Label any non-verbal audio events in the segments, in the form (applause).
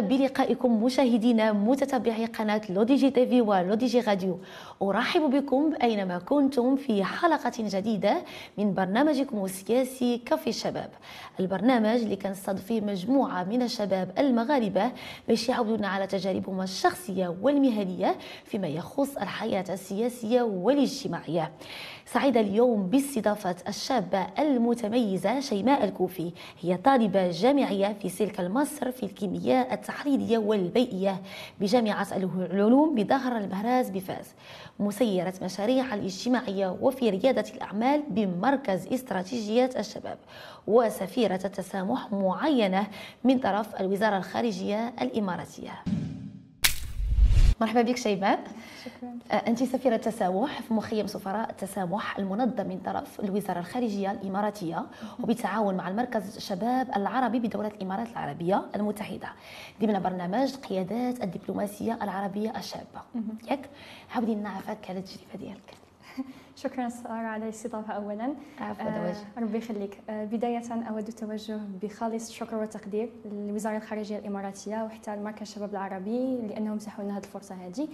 بلقائكم مشاهدينا متتبعي قناة لودي جي تيفي ولودي جي راديو. أرحب بكم أينما كنتم في حلقة جديدة من برنامجكم السياسي كافي الشباب. البرنامج اللي كنستضيف فيه مجموعة من الشباب المغاربة باش يعودون على تجاربهم الشخصية والمهنية فيما يخص الحياة السياسية والاجتماعية. سعيدة اليوم باستضافة الشابة المتميزة شيماء الكوفي. هي طالبة جامعية في سلك المصر في الكيمياء التحليلية والبيئية. بجامعة العلوم بظهر المهراز بفاس مسيرة مشاريع الاجتماعية وفي ريادة الأعمال بمركز استراتيجيات الشباب. وسفيرة التسامح معينة من طرف الوزارة الخارجية الإماراتية. مرحبا بك شيماء شكرا. آه، أنت سفيرة تسامح في مخيم سفراء التسامح المنظم من طرف الوزارة الخارجية الإماراتية وبالتعاون مع المركز الشباب العربي بدولة الإمارات العربية المتحدة ضمن برنامج قيادات الدبلوماسية العربية الشابة. ياك؟ عاودي نعرفك على التجربة ديالك. شكرا سارة على الاستضافة أولا. عفوا آه ربي يخليك. آه بداية أود التوجه بخالص الشكر والتقدير للوزارة الخارجية الإماراتية وحتى المركز الشباب العربي لأنهم مسحوا لنا هذه الفرصة هذه.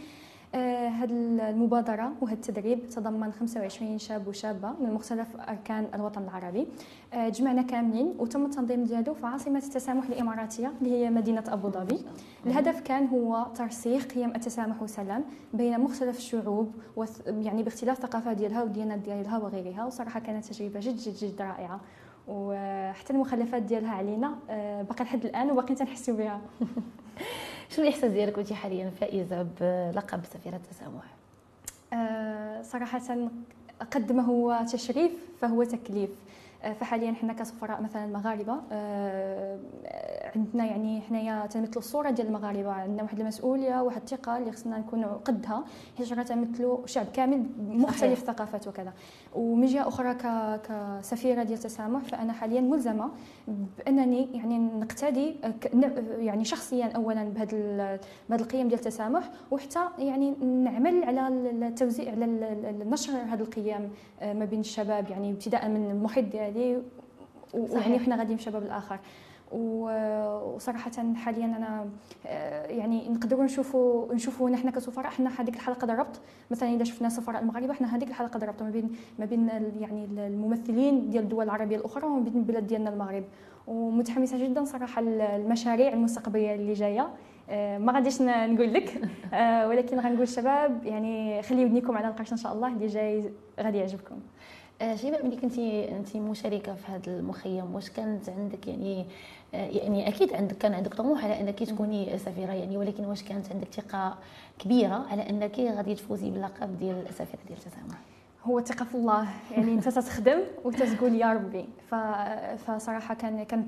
هذه آه، المبادرة وهذا التدريب تضمن 25 شاب وشابة من مختلف أركان الوطن العربي. آه، جمعنا كاملين وتم التنظيم ديالو في عاصمة التسامح الإماراتية اللي هي مدينة أبو ظبي. الهدف كان هو ترسيخ قيم التسامح والسلام بين مختلف الشعوب يعني باختلاف ثقافات ديالها والديانات ديالها وغيرها وصراحة كانت تجربة جد جد جد رائعة. وحتى المخلفات ديالها علينا آه، باقي لحد الآن وباقي تنحسوا بها. (laughs) شنو الاحساس ديالك وانت حاليا فائزة بلقب سفيرة التسامح؟ أه صراحة قد ما هو تشريف فهو تكليف. آه، فحاليا حنا كسفراء مثلا المغاربه آه، عندنا يعني حنايا تنمثلوا الصورة ديال المغاربة. عندنا واحد المسؤولية واحد الثقة اللي خصنا نكونوا قدها حيت راه تنمثلوا شعب كامل مختلف الثقافات وكذا. ومن جهه أخرى كسفيرة ديال التسامح فأنا حاليا ملزمة بأنني يعني نقتدي يعني شخصيا اولا بهذا بهذه القيم ديال التسامح وحتى يعني نعمل على التوزيع على نشر هذه القيم آه، ما بين الشباب يعني ابتداء من المحيط ديالي ويعني حنا غاديين في الشباب الآخر. وصراحة حاليا أنا آه، يعني نقدروا نشوفوا نشوفوا نحن كسفراء حنا هذيك الحلقة ضربت. مثلا إذا شفنا سفراء المغاربة حنا هذيك الحلقة ضربت ما بين ما بين يعني الممثلين ديال الدول العربية الأخرى وما بين البلاد ديالنا المغرب. ومتحمسة جدا صراحة المشاريع المستقبلية اللي جاية. آه، ما غاديش نقول لك. (laughs) آه، ولكن غنقول الشباب يعني خليو ودنيكم على القرش إن شاء الله. اللي جاي غادي يعجبكم. شيماء ملي كنتي انت مشاركة في هذا المخيم واش كانت عندك؟ يعني يعني أكيد عندك كان عندك طموح على أنك تكوني سفيرة يعني ولكن واش كانت عندك ثقة كبيرة على أنك غادي تفوزي باللقب ديال السفيرة ديال التسامح هو الثقه في الله. يعني أنت تخدم وتقول يا ربي. فصراحة كان كان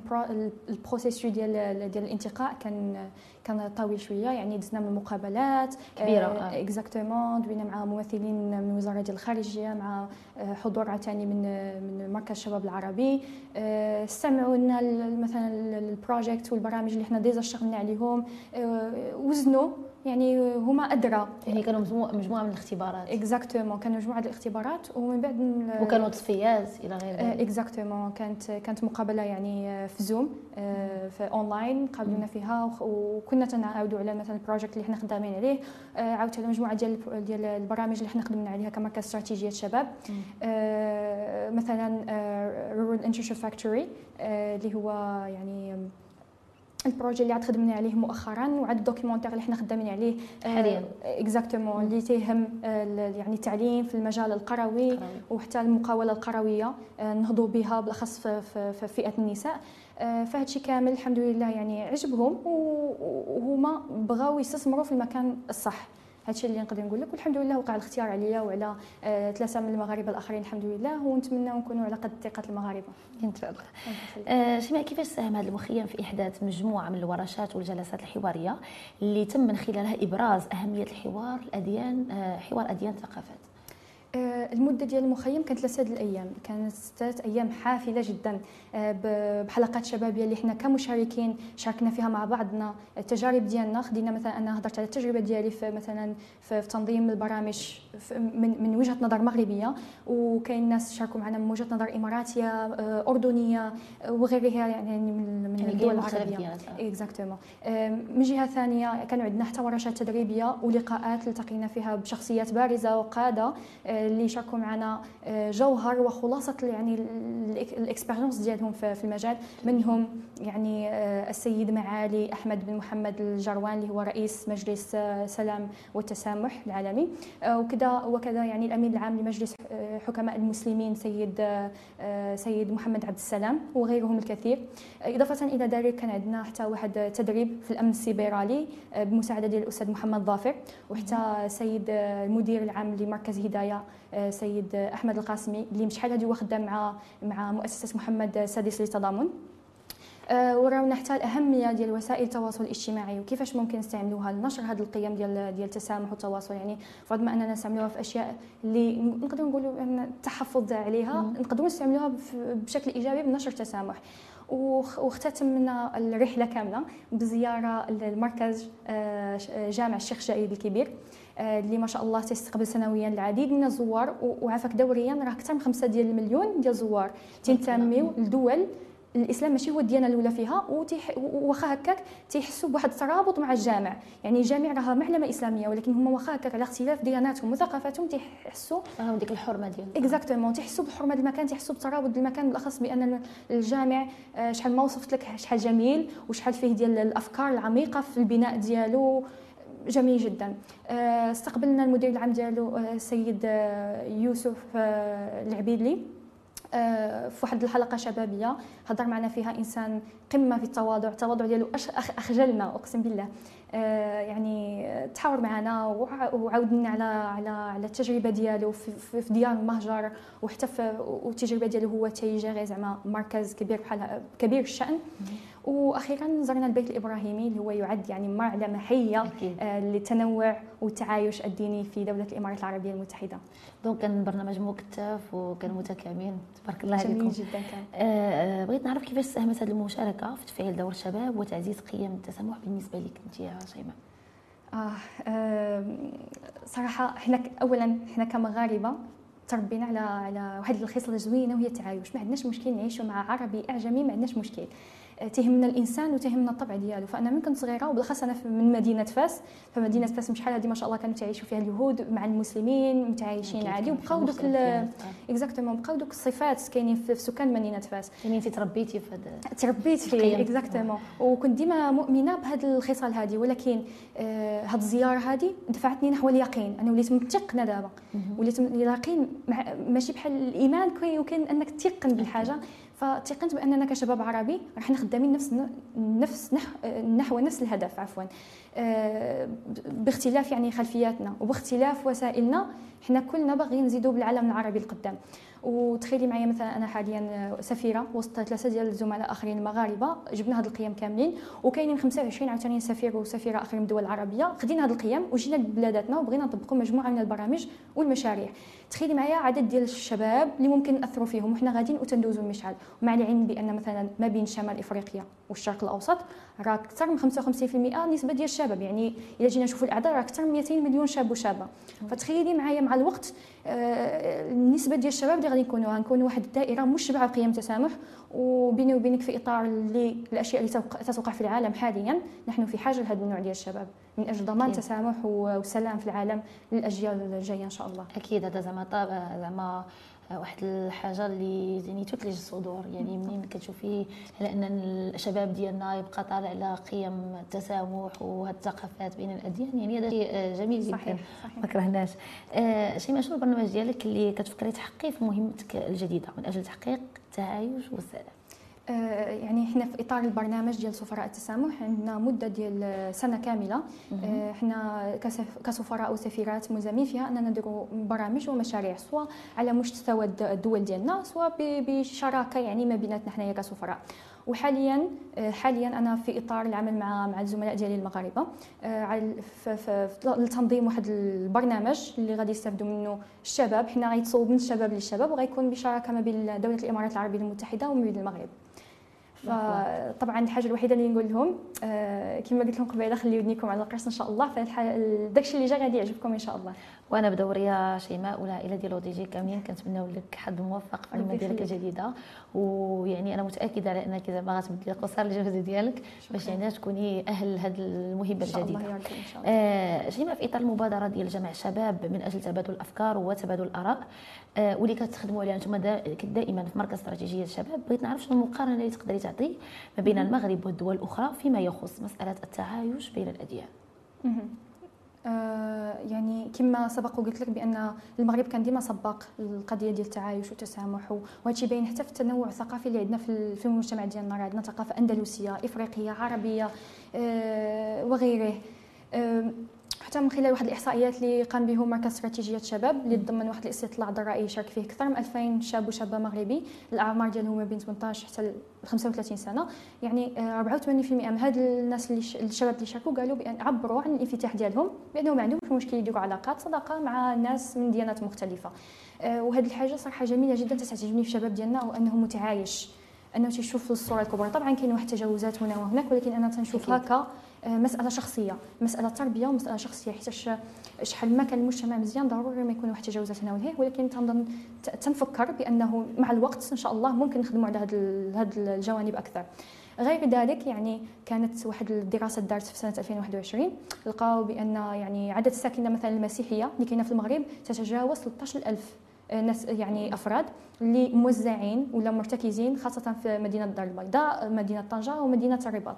البروسيسيو ديال ديال الانتقاء كان كان طويل شوية. يعني دزنا من مقابلات. كبيرة exactement آه. دوينا مع ممثلين من وزارة ديال الخارجية مع آه، حضور عاوتاني من من مركز الشباب العربي. استمعوا لنا مثلا ال projets والبرامج اللي حنا déjà اشتغلنا عليهم. وزنوا. يعني هما أدرى. يعني كانوا مجموعه من الاختبارات. exactement كانوا مجموعة الاختبارات ومن بعد وكانوا تصفيات إلى غير ذلك. exactement كانت كانت مقابلة يعني في زوم في اونلاين قابلونا فيها وكنا تنعاودوا على مثلا ال projets اللي حنا خدامين عليه عاودت على مجموعة ديال ديال البرامج اللي حنا خدمنا عليها كمركز استراتيجيه الشباب مثلا Rural Entrepreneurship Factory اللي هو يعني ال projet اللي عاد خدمنا عليه مؤخرا وعاد ال documentaire اللي حنا خدامين عليه آه، حاليا. exactement اللي تيهم آه، يعني التعليم في المجال القروي, القروي. وحتى المقاولة القروية آه، نهضوا بها بالأخص في, في, في فئة النساء. فهذا الشيء كامل الحمد لله يعني عجبهم وهما بغاو يستثمروا في المكان الصح. هادشي اللي نقدر نقول لك والحمد لله وقع الاختيار عليا وعلى آه ثلاثة من المغاربة الآخرين الحمد لله ونتمنى نكونوا على قد ثقة المغاربة. إن شاء الله. آه شيماء كيفاش ساهم هذا المخيم في إحداث مجموعة من الورشات والجلسات الحوارية اللي تم من خلالها إبراز أهمية الحوار الأديان آه حوار أديان ثقافات؟ المدة ديال المخيم كانت ثلاثة الأيام. كانت ثلاث أيام حافلة جدا. آه، بحلقات شبابيه اللي حنا كمشاركين شاركنا فيها مع بعضنا. التجارب ديالنا خدينا مثلا أنا هضرت على التجربة ديالي في مثلا في تنظيم البرامج من من وجهة نظر مغربية. وكاين ناس شاركوا معنا من وجهة نظر إماراتية آه، أردنية وغيرها يعني من من يعني الدول العربية. exactement من جهة ثانية كانوا عندنا حتى ورشات تدريبية ولقاءات التقينا فيها بشخصيات بارزة وقادة. آه، اللي شاركوا معنا جوهر وخلاصة يعني ال expérience ديالهم في المجال. منهم يعني السيد معالي أحمد بن محمد الجروان اللي هو رئيس مجلس سلام والتسامح العالمي. وكذا وكذا يعني الأمين العام لمجلس حكماء المسلمين سيد سيد محمد عبد السلام وغيرهم الكثير. إضافة إلى ذلك كان عندنا حتى واحد تدريب في الامن السيبرالي بمساعدة الاستاذ محمد ظافر وحتى سيد المدير العام لمركز هداية سيد أحمد القاسمي اللي شحال هذه هو خدام مع مع مؤسسة محمد السادس للتضامن آه، وراونا حتى الاهميه ديال وسائل التواصل الاجتماعي وكيفاش ممكن نستعملوها لنشر هذه القيم ديال ديال التسامح والتواصل. يعني فرض ما أننا نستعملوها في أشياء اللي نقدروا نقولوا التحفظ عليها نقدروا نستعملوها بشكل إيجابي بنشر التسامح. واختتمنا الرحلة كاملة بزيارة المركز آه، جامع الشيخ جايد الكبير. آه، اللي ما شاء الله تستقبل سنويا العديد من الزوار وعافاك دوريا راه أكثر من 5 ديال المليون ديال الزوار تنتميو لدول الإسلام ماشي هو الديانة الأولى فيها واخا هكاك تيحسوا بواحد الترابط مع الجامع. يعني الجامع راه معلمه إسلامية ولكن هما واخا هكاك على اختلاف دياناتهم وثقافاتهم تيحسوا راهم ديك الحرمة ديالهم. اكزاكتومون تيحسوا بحرمة المكان تيحسوا بترابط المكان بالأخص بأن الجامع آه، شحال ما وصفت لك شحال جميل وشحال فيه ديال الأفكار العميقة في البناء ديالو. جميل جدا. آه، استقبلنا المدير العام ديالو السيد آه، يوسف العبيدلي في واحد الحلقة شبابية هضر معنا فيها إنسان قمة في التواضع التواضع ديالو أخجلنا أقسم بالله. آه، يعني تحاور معنا وعاودنا على على على التجربة ديالو في, في ديار المهجر وحتى في والتجربه ديالو هو تيجيري زعما مركز كبير بحال كبير الشأن. وأخيرا زرنا البيت الإبراهيمي اللي هو يعد يعني معلمه حية آه للتنوع والتعايش الديني في دولة الإمارات العربية المتحدة. donc كان برنامج مكثف وكان متكامل. تبارك الله عليكم. جميل جدا كان. آه, آه، بغيت نعرف كيفاش ساهمت هذه المشاركة في تفعيل دور الشباب وتعزيز قيم التسامح بالنسبة لك أنت يا شيماء آه, آه صراحة إحنا اولا إحنا كمغاربة تربينا على على واحد الخصلة زوينة وهي التعايش. ما عندناش مشكل نعيشوا مع عربي أعجمي ما عندناش مشكل. تهمنا الإنسان وتهمنا الطبع ديالو. فأنا من كنت صغيرة وبالأخص أنا من مدينة فاس. فمدينة فاس شحال هذه ما شاء الله كانوا تعيشوا فيها اليهود مع المسلمين متعايشين عادي. وبقاو دوك exactement بقاو دوك الصفات كاينين في سكان مدينة فاس. يعني انت تربيتي في هذا تربيت فيه exactement. وكنت ديما مؤمنة بهذه الخصال هذه ولكن آه هذه الزيارة هذه دفعتني نحو اليقين. أنا وليت متيقنه دابا. وليت اليقين ماشي بحال الإيمان كاين أنك تيقن بالحاجة. فتيقنت بأننا كشباب عربي راه خدامين نفس نفس نحو نفس الهدف عفوا. آه، باختلاف يعني خلفياتنا وباختلاف وسائلنا حنا كلنا باغيين نزيدوا بالعالم العربي القدام. وتخيلي معايا مثلا أنا حاليا سفيرة وسط ثلاثة ديال الزملاء آخرين مغاربة جبنا هذه القيم كاملين وكاينين 25 عاوتاني سفير وسفيرة آخرين من الدول العربيه خدينا هذه القيم وجينا لبلاداتنا وبغينا نطبقوا مجموعة من البرامج والمشاريع. تخيلي معايا عدد ديال الشباب اللي ممكن نأثروا فيهم وحنا غاديين وتندوزوا المشعل ومع العلم بأن مثلا ما بين شمال إفريقيا والشرق الأوسط راه أكثر من 55% نسبة ديال الشباب. يعني إلا جينا نشوفوا الأعداد راه أكثر من 200 مليون شاب وشابة. فتخيلي معايا مع الوقت آه، النسبة ديال الشباب اللي غادي يكونوا غنكونوا واحد الدائرة مشبعة بقيم التسامح وبيني وبينك في إطار اللي الأشياء اللي تتوقع في العالم حاليا نحن في حاجة لهذا النوع ديال الشباب. من أجل ضمان التسامح والسلام في العالم للأجيال الجاية إن شاء الله. أكيد هذا زعما زعما واحد الحاجة اللي يعني تثلج الصدور يعني منين كتشوفي على أن الشباب ديالنا يبقى طالع على قيم التسامح وهاد الثقافات بين الأديان؟ يعني هذا شيء جميل جدا. صحيح صحيح. ما كرهناش. آه شيماء شنو البرنامج ديالك اللي كتفكري تحققيه في مهمتك الجديدة من أجل تحقيق التعايش والسلام؟ آه، يعني إحنا في إطار البرنامج ديال سفراء التسامح عندنا مدة ديال سنة كاملة. آه، إحنا كسفراء وسفيرات ملزمين فيها أننا نديروا برامج ومشاريع سواء على مستوى الدول ديالنا سواء بشراكة يعني ما بيناتنا حنايا كسفراء. وحاليا حاليا أنا في إطار العمل مع مع الزملاء ديالي المغاربة. لتنظيم واحد البرنامج اللي غادي يستافدوا منه الشباب. حنا غيتصوب من الشباب للشباب وغيكون بشراكة ما بين دولة الإمارات العربية المتحدة وما بين المغرب. فطبعا الحاجة الوحيدة اللي نقول لهم آه كما قلت لهم قبيلة خليو ودنيكم على القرص إن شاء الله. فداكشي اللي جا غادي يعجبكم إن شاء الله. وأنا بدوري يا شيماء والعائله ديال دي جي كاملين. كنتمناو لك حظ موفق في المهمه ديالك الجديدة. ويعني أنا متأكدة على أنك زعما غتبدلي قصار الجهد ديالك باش يعني تكوني أهل هذه المهمة الجديدة. الله. آه شيماء في إطار المبادرة ديال جمع الشباب من أجل تبادل الأفكار وتبادل الآراء آه واللي كتخدموا عليها أنتم دائما في مركز استراتيجية الشباب. بغيت نعرف شنو المقارنة اللي تقدري تعطي ما بين المغرب والدول الاخرى فيما يخص مسألة التعايش بين الأديان. يعني كما سبق وقلت لك بأن المغرب كان ديما سباق القضية ديال التعايش والتسامح وهذا الشيء باين حتى في التنوع الثقافي اللي عندنا في المجتمع ديالنا. عندنا ثقافة أندلسية إفريقية عربية آه، وغيره. آه، حتى من خلال واحد الإحصائيات اللي قام به مركز استراتيجية الشباب اللي ضمن واحد الاستطلاع ضرائي شارك فيه أكثر من 2000 شاب وشابة مغربي. الأعمار ديالهم ما بين 18 حتى 35 سنة. يعني 84% آه، من هاد الناس اللي الشباب اللي شاركوا قالوا بأن عبروا عن الانفتاح ديالهم بأنهم ما عندهمش مشكل يديروا علاقات صداقة مع ناس من ديانات مختلفة. آه، وهذه الحاجة صراحة جميلة جدا تعجبني في الشباب ديالنا وانه متعايش أنه تيشوف الصورة الكبرى. طبعا كاين واحد التجاوزات هنا وهناك ولكن أنا تنشوفها ك مسألة شخصية مسألة تربية ومسألة شخصية حيت شحال ما كان المجتمع مزيان ضروري ما يكون واحد التجاوزات هنا وهنا ولكن تنظن تنفكر بأنه مع الوقت إن شاء الله ممكن نخدموا على هذه الجوانب أكثر. غير ذلك يعني كانت واحد الدراسة دارت في سنة 2021 لقاو بأن يعني عدد الساكنة مثلا المسيحية اللي كاينة في المغرب تتجاوز 13000 ناس يعني أفراد اللي موزعين ولا مرتكزين خاصة في مدينة الدار البيضاء مدينة طنجة ومدينة الرباط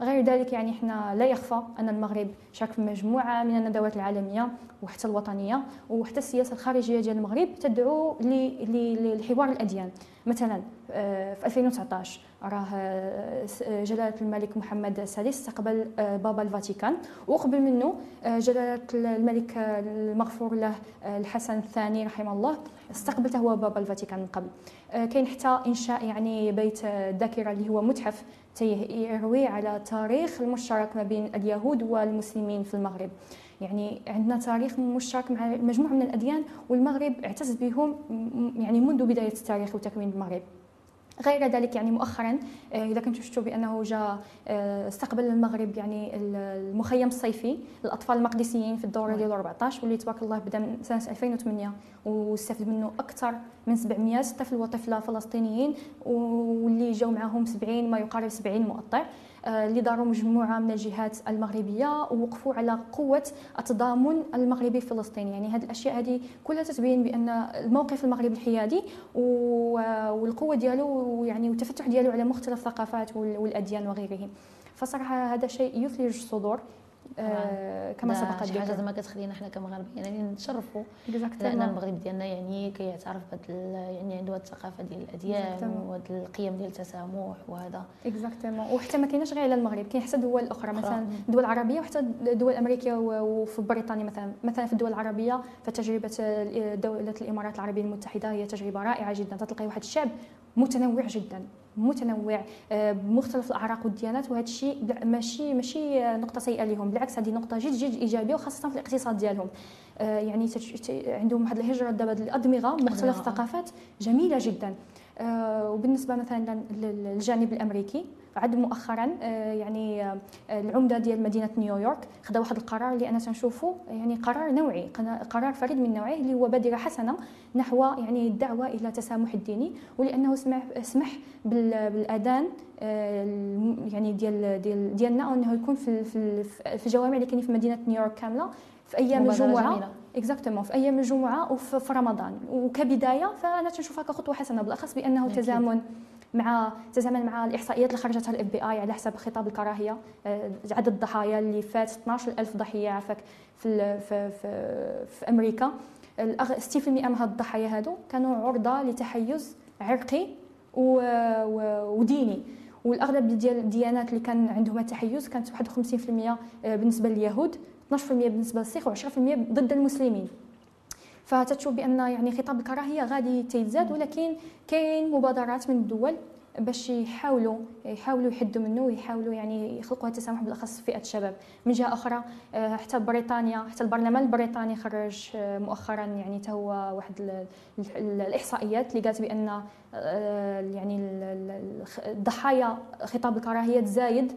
غير ذلك يعني إحنا لا يخفى أن المغرب شارك في مجموعة من الندوات العالمية وحتى الوطنية وحتى السياسة الخارجية ديال المغرب تدعو لحوار الأديان. مثلا آه، في 2019 راه آه، جلالة الملك محمد السادس استقبل آه، بابا الفاتيكان. وقبل منه جلالة الملك المغفور له الحسن الثاني رحمه الله استقبل هو بابا الفاتيكان من قبل. كاين حتى إنشاء يعني بيت الذاكره اللي هو متحف يروي على تاريخ المشترك ما بين اليهود والمسلمين في المغرب. يعني عندنا تاريخ مشترك مع مجموعة من الأديان والمغرب اعتز بهم يعني منذ بداية التاريخ وتكوين المغرب. غير ذلك يعني مؤخرا آه، إذا كنتم شفتوا بأنه جاء آه، استقبل المغرب يعني المخيم الصيفي للأطفال المقدسيين في الدورة ديال 14 واللي تبارك الله بدا من سنه 2008 واستفد منه أكثر من 700 طفل وطفله فلسطينيين واللي جاوا معهم 70 ما يقارب 70 مؤطر. اللي داروا مجموعة من الجهات المغربية ووقفوا على قوة التضامن المغربي الفلسطيني يعني هذه الأشياء هذه كلها تتبين بأن الموقف المغربي الحيادي والقوة ديالو يعني والتفتح ديالو على مختلف الثقافات والأديان وغيره فصراحة هذا شيء يثلج الصدور. آه كما سبق شي حاجة زعما كتخلينا حنا كمغاربه يعني نتشرفوا. لأن المغرب ديالنا يعني كيعترف بهذا يعني عنده هذه الثقافة ديال الأديان وهذه القيم ديال التسامح وهذا. اكزاكتومون وحتى ما كايناش غير على المغرب كاين حتى دول أخرى مثلا دول عربية وحتى دول أمريكية وفي بريطانيا مثلا. مثلا في الدول العربية فتجربة دولة الإمارات العربية المتحدة هي تجربة رائعة جدا. تلقاي واحد الشعب متنوع جدا متنوع آه، بمختلف الأعراق والديانات وهذا الشيء ماشي ماشي نقطة سيئة لهم بالعكس هذه نقطة جد جد إيجابية وخاصة في الاقتصاد ديالهم. آه، يعني عندهم واحد الهجرة دابا الادمغه مختلف الثقافات جميلة جدا. آه، وبالنسبة مثلا للجانب الأمريكي عاد مؤخرا آه، يعني آه، العمدة ديال مدينة نيويورك خدا واحد القرار اللي أنا تنشوفه يعني قرار نوعي قرار فريد من نوعه اللي هو بادره حسنه نحو يعني الدعوة إلى التسامح الديني ولأنه سمح سمح بالأذان يعني ديال ديال ديالنا أنه يكون في في الجوامع اللي كاينين في مدينة نيويورك كاملة في أيام الجمعة. exactement في أيام الجمعة وفي رمضان. وكبداية فأنا تنشوفها كخطوة حسنة بالأخص بأنه تزامن مع تزامن مع الإحصائيات اللي خرجتها ال FBI على حسب خطاب الكراهية. آه، عدد الضحايا اللي فات 12000 ضحية عفاك في في في, في أمريكا. 60% من هاد الضحايا هادو كانوا عرضة لتحيز عرقي وديني. والأغلب ديال الديانات اللي كان عندهم التحيز كانت 51% آه، بالنسبة لليهود 12% بالنسبة للسيخ و10% ضد المسلمين. فتتشوف بأن يعني خطاب الكراهيه غادي تيزاد ولكن كاين مبادرات من الدول باش يحاولوا يحاولوا يحدوا منه ويحاولوا يعني يخلقوا التسامح بالأخص في فئة الشباب. من جهة أخرى آه، حتى بريطانيا حتى البرلمان البريطاني خرج آه، مؤخرا يعني هو واحد الإحصائيات اللي قالت بأن آه، يعني الضحايا خطاب الكراهيه تزايد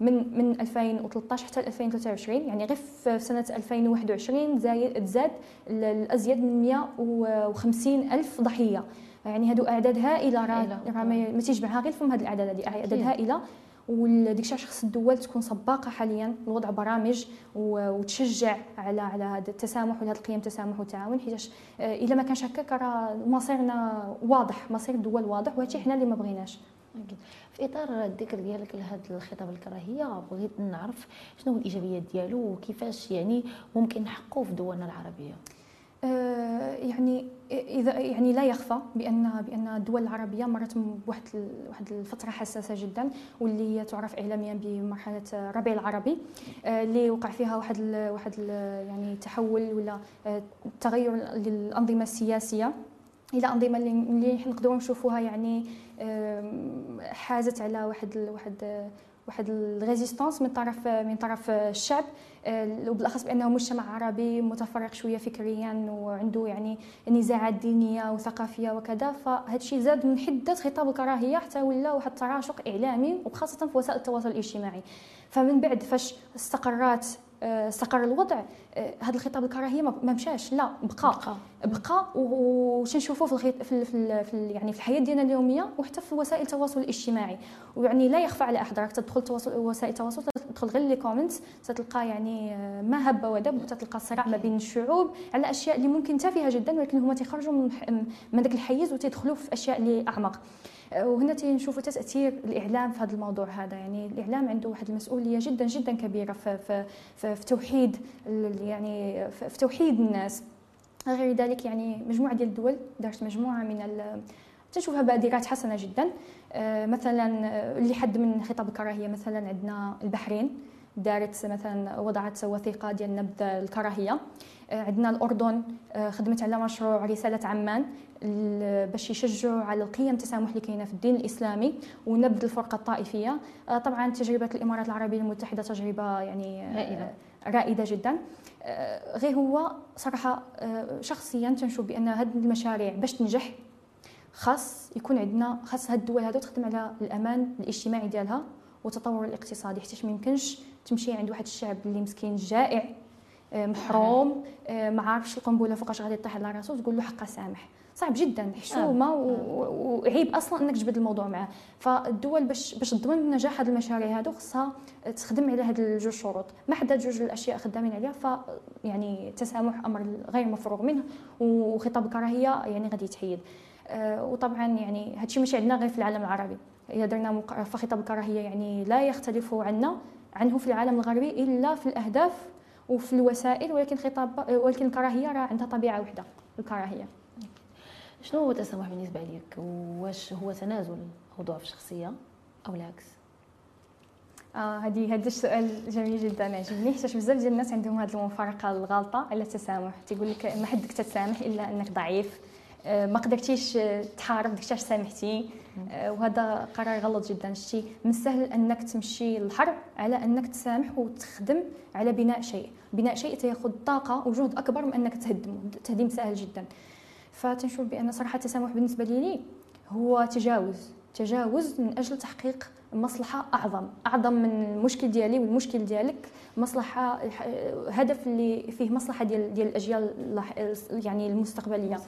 من من 2013 حتى 2023 يعني غير في سنة 2021 زايد تزاد الأزيد من 150 ألف ضحية. يعني هادو اعداد هائله راه ما تيجمعها غير فهم هاد الأعداد هذه اعداد هائله وديك الشيء خص الدول تكون سباقة حاليا لوضع برامج وتشجع على على هذا التسامح وهذه القيم التسامح والتعاون حيت آه، إلا ما كانش هكاك راه مصيرنا واضح مصير الدول واضح وهادشي حنا اللي ما بغيناش. في إطار الذكر ديالك لهذا الخطاب الكراهية بغيت نعرف شنو هو الإيجابيات ديالو وكيفاش يعني ممكن نحققوه في دولنا العربية؟ آه، يعني إذا يعني لا يخفى بأن بأن الدول العربية مرت بواحد واحد الفترة حساسة جدا واللي هي تعرف اعلاميا بمرحلة الربيع العربي آه، اللي وقع فيها واحد واحد يعني تحول ولا آه، تغير للأنظمة السياسية. إلى انظمه اللي نقدروا نشوفوها يعني حازت على واحد واحد واحد الريزيستانس من طرف من طرف الشعب. آه، وبالأخص بأنه مجتمع عربي متفرق شوية فكريا وعنده يعني نزاعات دينية وثقافية وكذا. فهذا الشيء زاد من حدة خطاب الكراهية حتى ولا واحد التراشق إعلامي وخاصة في وسائل التواصل الاجتماعي. فمن بعد فاش استقرات استقر الوضع. آه، هذا الخطاب الكراهية ما مشاش. لا بقى. بقى, بقى. وشنشوفوا في الخيط في, في, في يعني في الحياة ديالنا اليومية وحتى في وسائل التواصل الاجتماعي. ويعني لا يخفى على احد راك تدخل تواصل وسائل التواصل تدخل غير لي كومنتس تلقى يعني آه، ما هب ودب وتلقى صراع ما بين الشعوب على أشياء اللي ممكن تافهة جدا ولكن هما تيخرجوا من, من ذاك الحيز وتيدخلوا في أشياء اللي أعمق. وهنا تنشوفوا تأثير الإعلام في هذا الموضوع هذا. يعني الإعلام عنده واحد المسؤولية جدا جدا كبيرة في في في, في توحيد يعني في توحيد الناس. غير ذلك يعني مجموعة ديال الدول دارت مجموعة من تنشوفها بادرات حسنة جدا. آه، مثلا اللي حد من خطاب الكراهية مثلا عندنا البحرين دارت مثلا وضعت وثيقة ديال نبذ الكراهية. آه، عندنا الأردن آه، خدمت على مشروع رسالة عمان. باش يشجعوا على القيم التسامح اللي كاينة في الدين الإسلامي ونبذ الفرقة الطائفية. آه، طبعا تجربة الإمارات العربية المتحدة تجربة يعني رائدة. رائدة جدا. غير هو صراحة شخصيا تنشوف بأن هذه المشاريع باش تنجح خاص يكون عندنا خاص هاد الدول هادو تخدم على الأمان الاجتماعي ديالها والتطور الاقتصادي. حتى ما يمكنش تمشي عند واحد الشعب اللي مسكين جائع آه، محروم آه، ما عارفش القنبلة فوقاش غادي طيح على راسو تقول له حقا سامح. صعب جدا حشومة آه. وعيب أصلا إنك تجبد الموضوع معاه. فالدول باش باش تضمن نجاح هذه المشاريع هذو خصها تخدم على هذه الجوج شروط. ما حدا جوج الأشياء خدامين عليها ف يعني التسامح أمر غير مفروغ منه وخطاب الكراهيه يعني غادي يتحيد. وطبعا يعني هادشي ماشي عندنا غير في العالم العربي. إذا درنا فخطاب الكراهيه يعني لا يختلف عنا عنه في العالم الغربي إلا في الأهداف وفي الوسائل ولكن خطاب ولكن الكراهيه راه عندها طبيعة وحدة الكراهية. شنو هو التسامح بالنسبة لك واش هو تنازل أو ضعف الشخصية أو العكس؟ آه هذه هذا السؤال جميل جدا عجبني حيت بزاف ديال الناس عندهم هذه المفارقة الغلطه على التسامح. تيقول لك ما حدك تتسامح إلا أنك ضعيف آه، ما قدرتيش تحارب داكشي سامحتي آه، وهذا قرار غلط جدا. شتي من السهل أنك تمشي للحرب على أنك تسامح وتخدم على بناء شيء. بناء شيء تاخذ طاقة وجهد أكبر من أنك تهدمه التهديم سهل جدا. فتنشوف بأن صراحة التسامح بالنسبة لي هو تجاوز تجاوز من أجل تحقيق مصلحة أعظم أعظم من المشكل ديالي والمشكل ديالك مصلحة هدف اللي فيه مصلحة ديال ديال الأجيال يعني المستقبلية.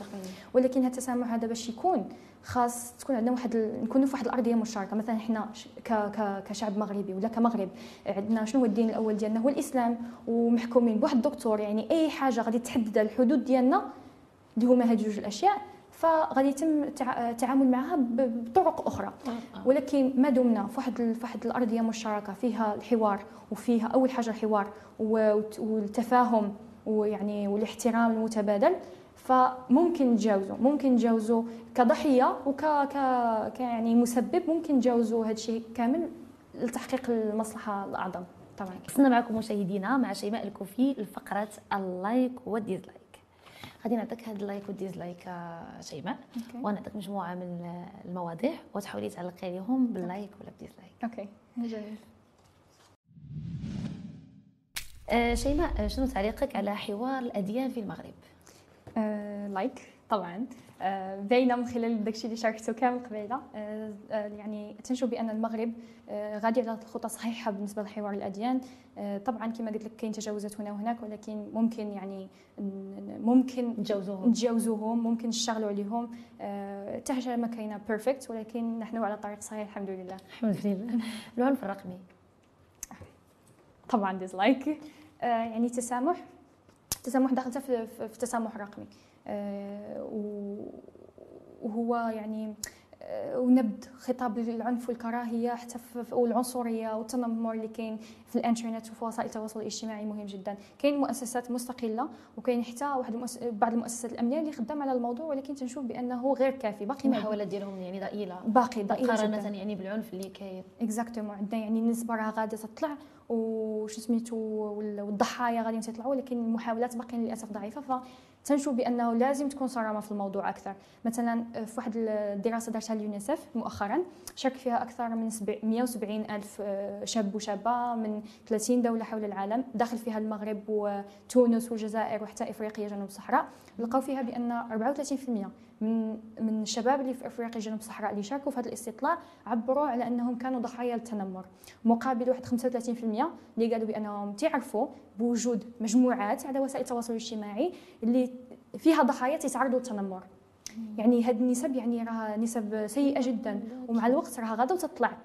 ولكن هذا التسامح هذا باش يكون خاص تكون عندنا واحد نكونوا في واحد الأرضية مشتركة. مثلا حنا ك ك كشعب مغربي ولا كمغرب عندنا شنو هو الدين الأول ديالنا؟ هو الإسلام. ومحكومين بواحد الدكتور يعني أي حاجة غادي تحدد الحدود ديالنا اللي هما هاد جوج الأشياء فغادي يتم التعامل معها بطرق أخرى. آه، آه. ولكن ما دمنا في واحد في واحد الأرضية مشتركة فيها الحوار وفيها أول حاجة الحوار والتفاهم ويعني والاحترام المتبادل. فممكن نتجاوزوا ممكن نتجاوزوا كضحية وك ك... ك يعني مسبب ممكن نتجاوزوا هذا الشيء كامل لتحقيق المصلحة الأعظم. طبعا وصلنا معكم مشاهدينا مع شيماء الكوفي لفقره ال like وال dislike غادي نعطيك هاد ال like وال dislike آه، شيماء. ونعطيك مجموعة من المواضيع وتحاولي تعلقي عليهم بال like ولا بال dislike. OK. جميل. آه، شيماء آه، شنو تعليقك على حوار الأديان في المغرب؟ آه، like طبعا. آه، باينه من خلال داكشي اللي شاركته كامل قبيلة. آه، آه، يعني تنشوف بأن المغرب آه، غادي على الخطى صحيحة بالنسبة لحوار الأديان. آه، طبعا كما قلت لك كاين تجاوزات هنا وهناك ولكن ممكن يعني ممكن نتجاوزوهم. نتجاوزوهم ممكن نشتغلوا عليهم. آه، حتى حاجة ما كاينة perfect ولكن نحن على الطريق الصحيح الحمد لله. الحمد لله. العنف الرقمي طبعا dislike آه يعني التسامح التسامح دخلت في, في, في آه وهو يعني آه، ونبذ خطاب العنف والكراهية حتى والعنصرية والتنمر اللي كاين في الإنترنت وفي وسائل التواصل الاجتماعي مهم جدا. كاين مؤسسات مستقلة وكاين حتى واحد المؤس... بعض المؤسسات الأمنية اللي خدام على الموضوع ولكن تنشوف بأنه غير كافي باقي المحاولات ديالهم يعني ضئيلة. باقي ضئيلة مقارنة يعني بالعنف اللي كاين. exactement عندنا يعني النسبة راه غادا تطلع وشو سميتو وال- والضحايا غادي يطلعوا ولكن المحاولات باقيين للأسف ضعيفة. فتنشوف بأنه لازم تكون صرامه في الموضوع أكثر. مثلا في واحد الدراسة دارتها اليونيسف مؤخرا شارك فيها أكثر من سبع- 170 ألف آه، شاب وشابة من 30 دولة حول العالم. داخل فيها المغرب وتونس والجزائر وحتى إفريقيا جنوب الصحراء لقاو فيها بأن 34% من من الشباب اللي في أفريقيا جنوب الصحراء اللي شاركوا في هذا الاستطلاع عبروا على أنهم كانوا ضحايا للتنمر. مقابل واحد 35% اللي قالوا بأنهم تعرفوا بوجود مجموعات على وسائل التواصل الاجتماعي اللي فيها ضحايا تتعرضوا للتنمر. يعني هاد النسب يعني راه نسب سيئة جدا ومع الوقت راه غادا تطلع.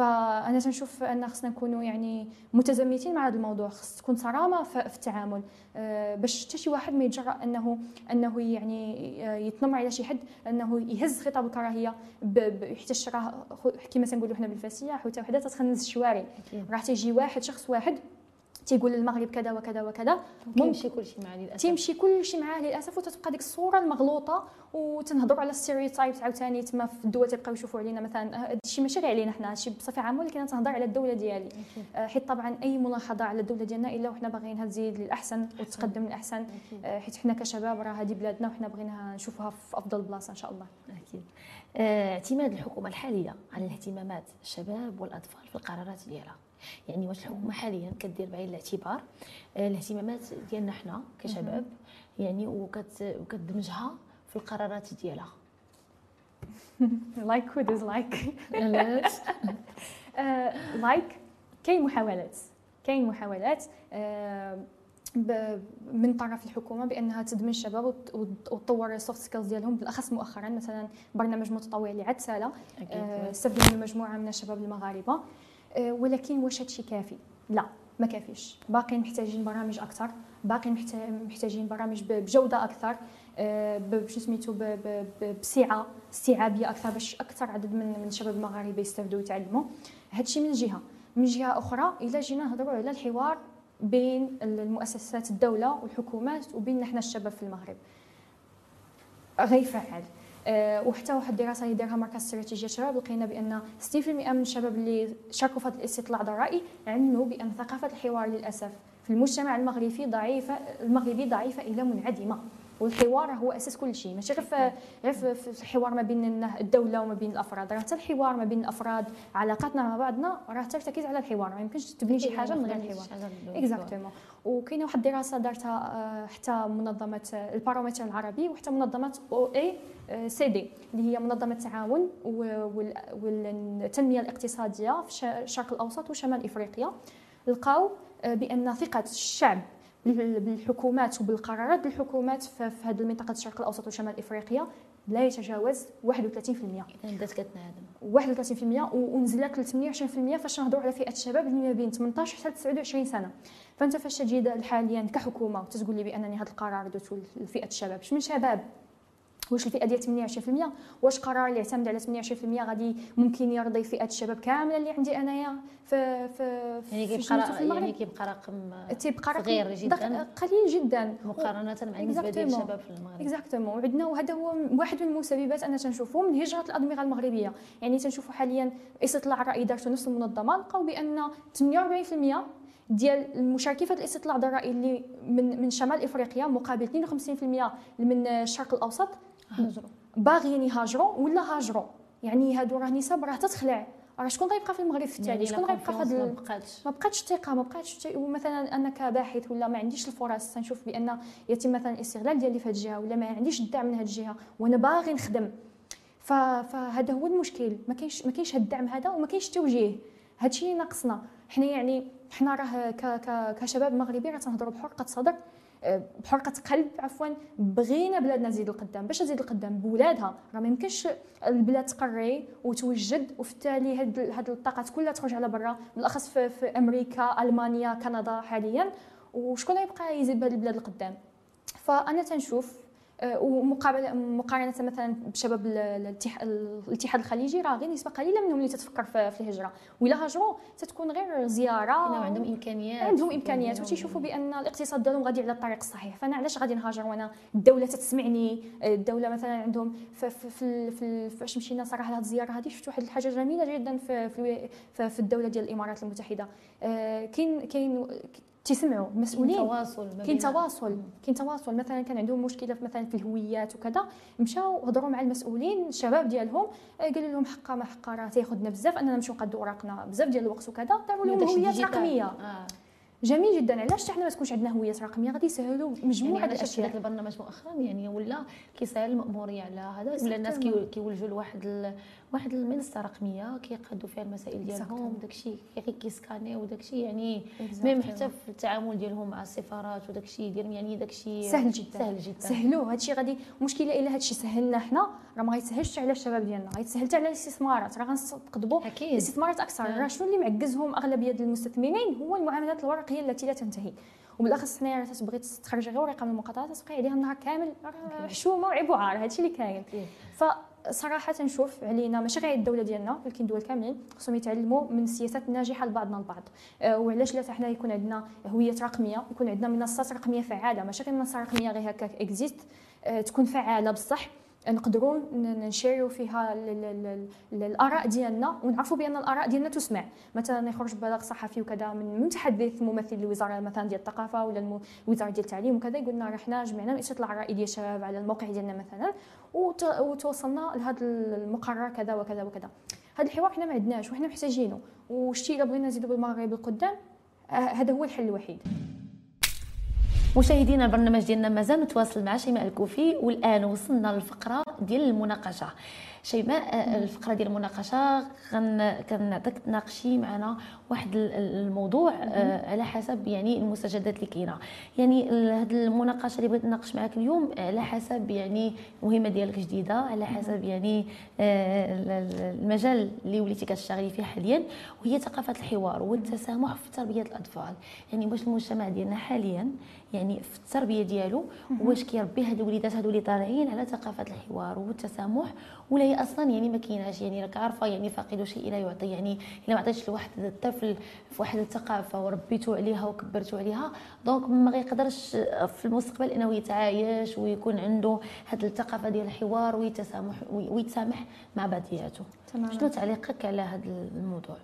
فأنا تنشوف أن خصنا نكونوا يعني متزمتين مع هذا الموضوع. خص تكون صرامة في التعامل. آه، باش حتى شي واحد ما يتجرأ أنه أنه يعني آه، يتنمر على شي حد أنه يهز خطاب الكراهيه حتى راه كما تنقولوا حنا بالفارسيه حتى وحده تتخنز الشوارع راح تيجي واحد شخص واحد تيقول المغرب كذا وكذا وكذا. كيمشي كلشي مع للأسف. تيمشي كل شيء معاه للأسف وتتبقى ديك الصورة المغلوطة وتنهضروا على الستيريوتايبس عاوتاني. تما في الدول تيبقاو يشوفوا علينا مثلا هذا الشيء ماشي غير علينا حنا هادشي بصفة عامة ولكن تنهضر على الدولة ديالي. آه، حيت طبعا أي ملاحظة على الدولة ديالنا إلا وحنا باغيينها تزيد للاحسن وتقدم للاحسن. آه، حيت حنا كشباب راه هذه بلادنا وحنا بغيناها نشوفوها في أفضل بلاصة إن شاء الله. أكيد. آه، اعتماد الحكومة الحالية على الاهتمامات الشباب والأطفال في القرارات ديالها. يعني واش الحكومة حاليا كدير بعين الاعتبار. آه، الاهتمامات ديالنا حنا كشباب يعني وكت وكتدمجها في القرارات ديالها. like و dislike علاش like كاين محاولات. كاين محاولات. آه، من طرف الحكومة بأنها تدمج الشباب وت- وت- وتطور ال soft skills ديالهم بالأخص مؤخرا. مثلا برنامج متطوع آه، استفدوا منه مجموعه من الشباب المغاربة. ولكن واش هادشي كافي؟ لا ما كافيش. باقيين محتاجين برامج أكثر. محتا- محتاجين برامج بجودة أكثر. آه، ب- بشو سميتو بسعة استيعابيه أكثر باش أكثر عدد من من الشباب المغاربة يستافدوا ويتعلموا. هادشي من جهة. من جهة أخرى إلا جينا نهضروا على الحوار بين المؤسسات الدولة والحكومات وبين نحن الشباب في المغرب. غيفعل آه، وحتى واحد الدراسه اللي دارها مركز استراتيجية الشباب لقينا بأن 60% من الشباب اللي شاركوا في هذا الاستطلاع ذا الراي علموا بأن ثقافة الحوار للأسف في المجتمع المغربي ضعيفه المغربي ضعيفة إلى منعدمة. والحوار هو أساس كل شيء. ماشي غير في غير الحوار ما بين الدولة وما بين الأفراد. راه حتى الحوار ما بين الأفراد علاقاتنا مع بعضنا راه ترتكز على الحوار. ما يمكنش تبني شي حاجة من غير الحوار. exactement وكاينة واحد الدراسه دارتها آه، حتى منظمة آه، البارومتر العربي وحتى منظمة OECD اللي هي منظمة التعاون والتنمية الاقتصادية في الشرق الأوسط وشمال إفريقيا. لقاو آه، بأن ثقة الشعب بالحكومات وبالقرارات بالحكومات في هذه المنطقة الشرق الأوسط وشمال افريقيا لا يتجاوز 31% اذا بدات كتنعدم 31% و- ونزلت ل 28% فاش نهضروا على فئة الشباب اللي ما بين 18 حتى 29 سنة. فأنت فاش تجي حاليا كحكومة وتقول لي بأنني هذا القرار درتو لفئة الشباب اش من شباب؟ واش الفئة ديال 28% واش قرار اللي يعتمد على 28% غادي ممكن يرضي فئة الشباب كاملة اللي عندي أنايا في في يعني كيبقى في المغرب؟ يعني كيبقى رقم تيبقى رقم صغير جدا. قليل جدا. مقارنة مع النسبة ديال. الشباب في المغرب. exactement وعندنا وهذا هو واحد من المسببات أنا تنشوفه من هجرة الأدمغة المغربية. يعني تنشوفوا حاليا استطلاع الرأي دارته نفس المنظمه لقاو بأن 48% ديال المشاركين في هذا الاستطلاع الرأي اللي من من شمال إفريقيا مقابل 52% من الشرق الأوسط هاجروا. باغيين يهاجروا ولا هاجروا؟ يعني هادو راه نسب راه تتخلع. راه شكون غيبقى في المغرب في التالي يعني شكون غيبقى في ما هذا بقاتش. ما بقاتش الثقه ما بقاتش ومثلا أنا كباحث ولا ما عنديش الفرص تنشوف بأن يتم مثلا الاستغلال ديالي في هذه الجهة ولا ما عنديش الدعم من هذه الجهة وأنا باغي نخدم. فهذا هو المشكل. ما كاينش ما كاينش الدعم هذا وما كاينش توجيه. هادشي اللي ناقصنا. حنا يعني حنا راه كشباب مغربي راه تنهضروا بحرقة صدر. بحرقة قلب عفوا بغينا بلادنا تزيد القدام. باش تزيد القدام؟ بولادها. راه ما يمكنش البلاد تقري وتوجد وفي التالي هاد هاد الطاقات كلها تخرج على برا. بالأخص في, في أمريكا ألمانيا كندا حاليا. وشكون يبقى يزيد بهاد البلاد القدام؟ فأنا تنشوف آه، ومقابله مقارنة مثلا بشباب ال- الاتح- الاتحاد الخليجي راه غير نسبة قليلة منهم اللي تتفكر في الهجرة. ولا هاجروا تتكون غير زيارة. عندهم إمكانيات. عندهم إمكانيات. وتيشوفوا بأن الاقتصاد ديالهم غادي على الطريق الصحيح. فأنا علاش غادي نهاجر وأنا الدولة تتسمعني؟ الدولة مثلا عندهم في في في, في فاش مشينا صراحة لهاد الزيارة هذه شفت واحد الحاجة جميلة جدا في في, في, في الدولة ديال الإمارات المتحدة. آه، كاين كاين تيسمعوا المسؤولين تواصل ما كاين تواصل. كاين تواصل. مثلا كان عندهم مشكلة في مثلا في الهويات وكذا مشاو هضروا مع المسؤولين الشباب ديالهم آه، قالوا لهم حقا ما حقا راه تياخذنا بزاف أننا نمشيو نقادوا أوراقنا بزاف ديال الوقت وكذا داروا لهم هويات. رقمية. آه. جميل جدا. علاش حنا ما تكونش عندنا هويات رقمية؟ غادي يسهلوا مجموعة يعني الأشياء. البرنامج مؤخرا يعني ولا كيسهل المأمورية على هذا؟ ولا الناس كيولجوا لواحد. واحد المنصة رقمية كيقادوا فيها المسائل ديالهم. داكشي غير كيسكاني وداكشي يعني. ميم حتى في التعامل ديالهم مع السفارات وداكشي ديالهم يعني داكشي سهل جدا سهل جدا سهلوه هادشي غادي المشكلة إلا هادشي سهلنا حنا راه ما غيتسهلش على الشباب ديالنا غيتسهل حتى على الاستثمارات راه أكيد الاستثمارات أكثر آه. راه شنو اللي معكزهم أغلبية المستثمرين هو المعاملات الورقية التي لا تنتهي وبالاخص حنايا راه تبغي تخرج غير ورقة من المقاطعات تبقى عليها النهار كامل حشومه وعيب وعار هادشي اللي كاين. فصراحة تنشوف علينا ماشي غير الدولة ديالنا ولكن الدول كاملين خصهم يتعلموا من السياسات الناجحه لبعضنا البعض آه، وعلاش لا حنا يكون عندنا هويات رقمية يكون عندنا منصات رقمية فعالة ماشي غير منصة رقمية غير هكاك اكزيست آه، تكون فعالة بصح. نقدروا نشيروا فيها ال- ال- ال- ال- الآراء ديالنا ونعرفوا بأن الآراء ديالنا تسمع. مثلا يخرج بلاغ صحفي وكذا من متحدث ممثل الوزاره مثلا ديال الثقافة ولا الوزاره ديال التعليم وكذا يقولنا راه حنا جمعنا استطلاع الراي ديال الشباب على الموقع ديالنا مثلا وت- وتوصلنا لهذا المقرر كذا وكذا وكذا. هذا الحوار حنا ما عندناش وحنا محتاجينه. وشتي إلا بغينا نزيدوا بالمغرب القدام آه، هذا هو الحل الوحيد. مشاهدينا البرنامج ديالنا مازال متواصل مع شيماء الكوفي والآن وصلنا للفقرة ديال المناقشة. شيماء آه، الفقرة ديال المناقشة كنعطيك تناقشي معنا واحد ال- ال- الموضوع آه، على حسب يعني المستجدات اللي كاينة. يعني هذه المناقشة اللي بغيت نناقش معك اليوم على حسب يعني المهمة ديالك جديده على حسب يعني آه، ال- ال- المجال اللي وليتي كتشتغلي فيه حاليا وهي ثقافة الحوار والتسامح في تربيه الأطفال. يعني واش المجتمع ديالنا حاليا يعني في التربية ديالو واش كيربي هاد الوليدات هادو اللي طالعين على ثقافة الحوار؟ والتسامح ولا هي أصلا يعني ما كايناش. يعني راك عارفة يعني فاقد شيء لا يعطي. يعني إلا ما عطيتش لواحد الطفل في واحد الثقافة وربيته عليها وكبرته عليها دونك ما غيقدرش في المستقبل إنه يتعايش ويكون عنده هاد الثقافة ديال الحوار ويتسامح ويتسامح مع بعضياته شنو تعليقك على هذا الموضوع؟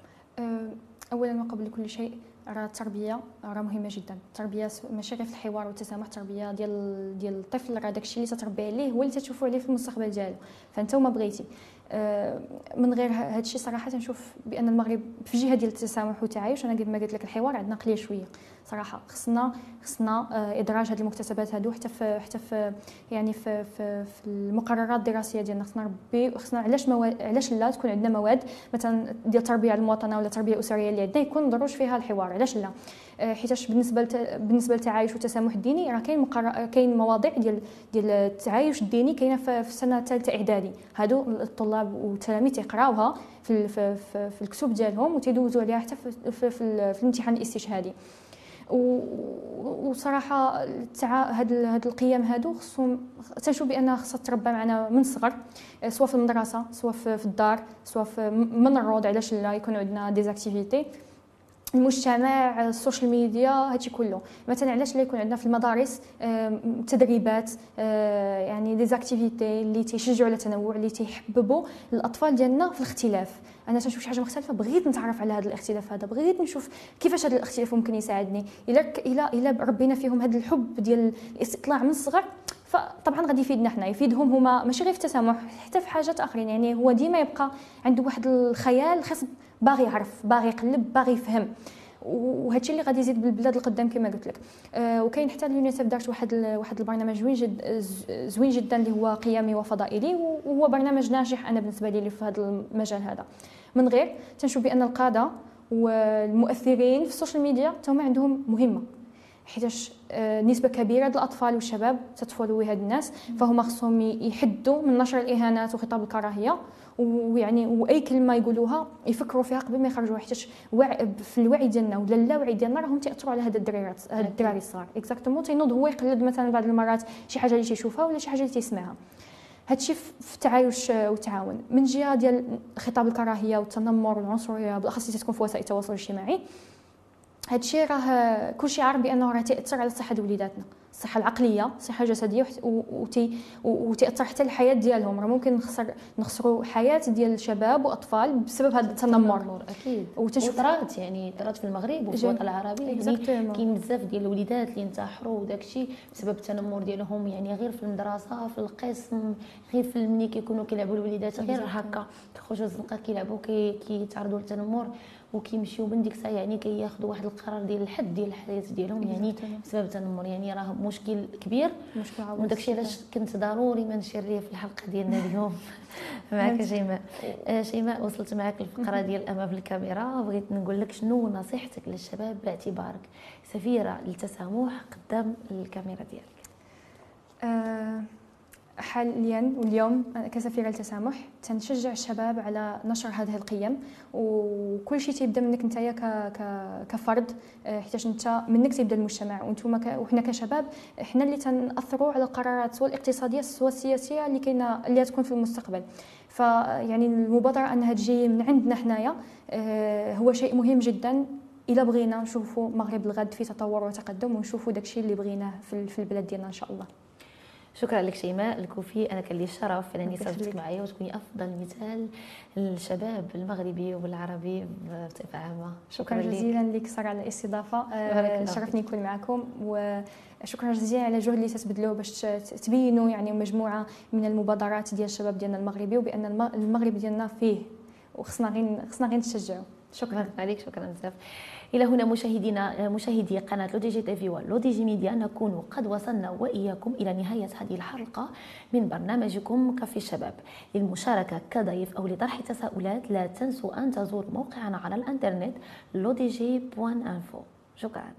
اولا وقبل كل شيء راه التربية راه مهمة جدا. التربية ماشي غير في الحوار والتسامح التربية ديال ديال الطفل راه داكشي اللي تتربي عليه هو اللي تشوفوا عليه في المستقبل ديالو. فأنت وما بغيتي. آه، من غير هذا الشيء صراحة تنشوف بأن المغرب في جهة ديال التسامح والتعايش. أنا قبل ما قلت لك الحوار عندنا قليل شوية. صراحة خصنا خصنا آه، إدراج هذه المكتسبات هادو حتى في حتى في يعني في في, في المقررات الدراسية ديالنا خصنا نربي خصنا علاش مواد علاش لا تكون عندنا مواد مثلا ديال التربية المواطنة ولا التربية الأسرية اللي عندنا يكون دروج فيها الحوار علاش لا آه، حيتاش بالنسبة. بالنسبة للتعايش والتسامح الديني راه كاين. كاين مواضيع ديال ديال التعايش الديني كاينة في السنة الثالثه اعدادي هادو الطلاب والتلاميذ تيقراوها في في, في, في الكتب ديالهم وتيدوزوا عليها حتى في, في, في, في الامتحان الاستشهادي وصراحة. هاد هاد القيم هادو خصهم تنشوف بانها خصها تربى معنا من الصغر سواء في المدرسة سواء في, الدار سواء من الروض علاش لا يكونوا عندنا ديزاكتيفيتي المجتمع ال social media هادشي كله مثلا علاش لا يكون عندنا في المدارس تدريبات آه، يعني des activités اللي تيشجعوا على التنوع اللي تيحببوا الأطفال ديالنا في الاختلاف أنا تنشوف شي حاجة مختلفة بغيت نتعرف على هذا الاختلاف هذا بغيت نشوف كيفاش هذا الاختلاف ممكن يساعدني. إلا إلا إلا ربينا فيهم هذا الحب ديال الاستطلاع من الصغر فطبعا غادي يفيدنا حنا يفيدهم هما ماشي غير في التسامح حتى في حاجات آخرين. يعني هو ديما يبقى عنده واحد الخيال خاص باغي يعرف باغي يقلب باغي يفهم. وهادشي اللي غادي يزيد بالبلاد القدام كما قلت لك. آه وكاين حتى اليونيسف دارت واحد واحد البرنامج زوين جد زوين جدا اللي هو قيامي وفضائلي وهو برنامج ناجح أنا بالنسبة لي في هذا المجال هذا. من غير تنشوف بأن القادة والمؤثرين في ال social media تهم عندهم مهمة. حيتاش آه، نسبة كبيرة الأطفال والشباب تتفولوي هاد الناس فهما خصهم يحدوا من نشر الإهانات وخطاب الكراهية ويعني وأي كلمة يقولوها يفكروا فيها قبل ما يخرجوها. حيتاش في الوعي ديالنا ولا اللاوعي ديالنا راهم تاثروا على هاد الدرارات هاد الدراري الصغار. exactement تينوض هو يقلد مثلا بعض المرات شي حاجة اللي تيشوفها ولا شي حاجة اللي تيسمعها. هادشي في التعايش والتعاون من جهة ديال خطاب الكراهية والتنمر والعنصرية بالاخص تكون في وسائل التواصل الاجتماعي. هادشي راه كلشي عارف بأنه راه تأثر على صحه وليداتنا الصحة العقلية الصحة الجسدية وتي وتأثر حتى الحياة ديالهم. راه ممكن نخسر نخسروا حياة ديال الشباب وأطفال بسبب هذا التنمر. أكيد. وطرات يعني طرات في المغرب وفي الوطن العربي. يعني كاين بزاف ديال الوليدات اللي انتحروا وداك الشيء بسبب التنمر ديالهم يعني غير في المدرسة في القسم غير في ملي كيكونوا كيلعبوا الوليدات. غير هكا كيخرجوا الزنقه كيلعبوا كيتعرضوا للتنمر. وكيمشيو من ديك الساعة يعني كياخذوا واحد القرار ديال الحد ديال الحياة ديالهم يعني بسبب التنمر يعني راه مشكل كبير. مشكل وداك الشيء علاش كنت ضروري ما نشريه في الحلقة ديالنا اليوم. (laughs) معك شيماء. آه، شيماء وصلت معك الفقرة ديال أمام الكاميرا. بغيت نقول لك شنو نصيحتك للشباب باعتبارك سفيرة للتسامح قدام الكاميرا ديالك؟ أه حاليا واليوم كسفيره التسامح تنشجع الشباب على نشر هذه القيم. وكل شيء تيبدأ منك أنت كفرد آه، حيت أنت منك تيبدأ المجتمع. وأنتم وحنا كشباب حنا اللي تنأثروا على القرارات سواء الاقتصادية سواء السياسية اللي كاينة اللي تكون في المستقبل. فيعني المبادرة أنها تجي من عندنا حنايا آه، هو شيء مهم جدا. إلا بغينا نشوفوا مغرب الغد في تطور وتقدم ونشوفوا داكشي اللي بغيناه في البلاد ديالنا إن شاء الله. شكرا لك شيماء. الكوفي أنا كان لي الشرف أنني صاحبتك معايا وتكوني أفضل مثال للشباب المغربي والعربي بصفه عامة. شكرا, شكرا جزيلا لك ساره على الاستضافة. آه، شرفني نكون معكم وشكرا جزيلا على الجهد اللي تتبذلوه باش تبينوا يعني مجموعة من المبادرات ديال الشباب ديالنا المغربي وبأن المغرب ديالنا فيه وخصنا غير خصنا غير نتشجعوا شكرا. عليك شكرا بزاف. إلى هنا مشاهدينا مشاهدي قناة لو دي جي تي في ولو دي جي ميديا نكون قد وصلنا وإياكم إلى نهاية هذه الحلقة من برنامجكم كافي الشباب. للمشاركة كضيف أو لطرح تساؤلات لا تنسوا أن تزوروا موقعنا على الإنترنت لوديجي بوان إنفو. شكرا.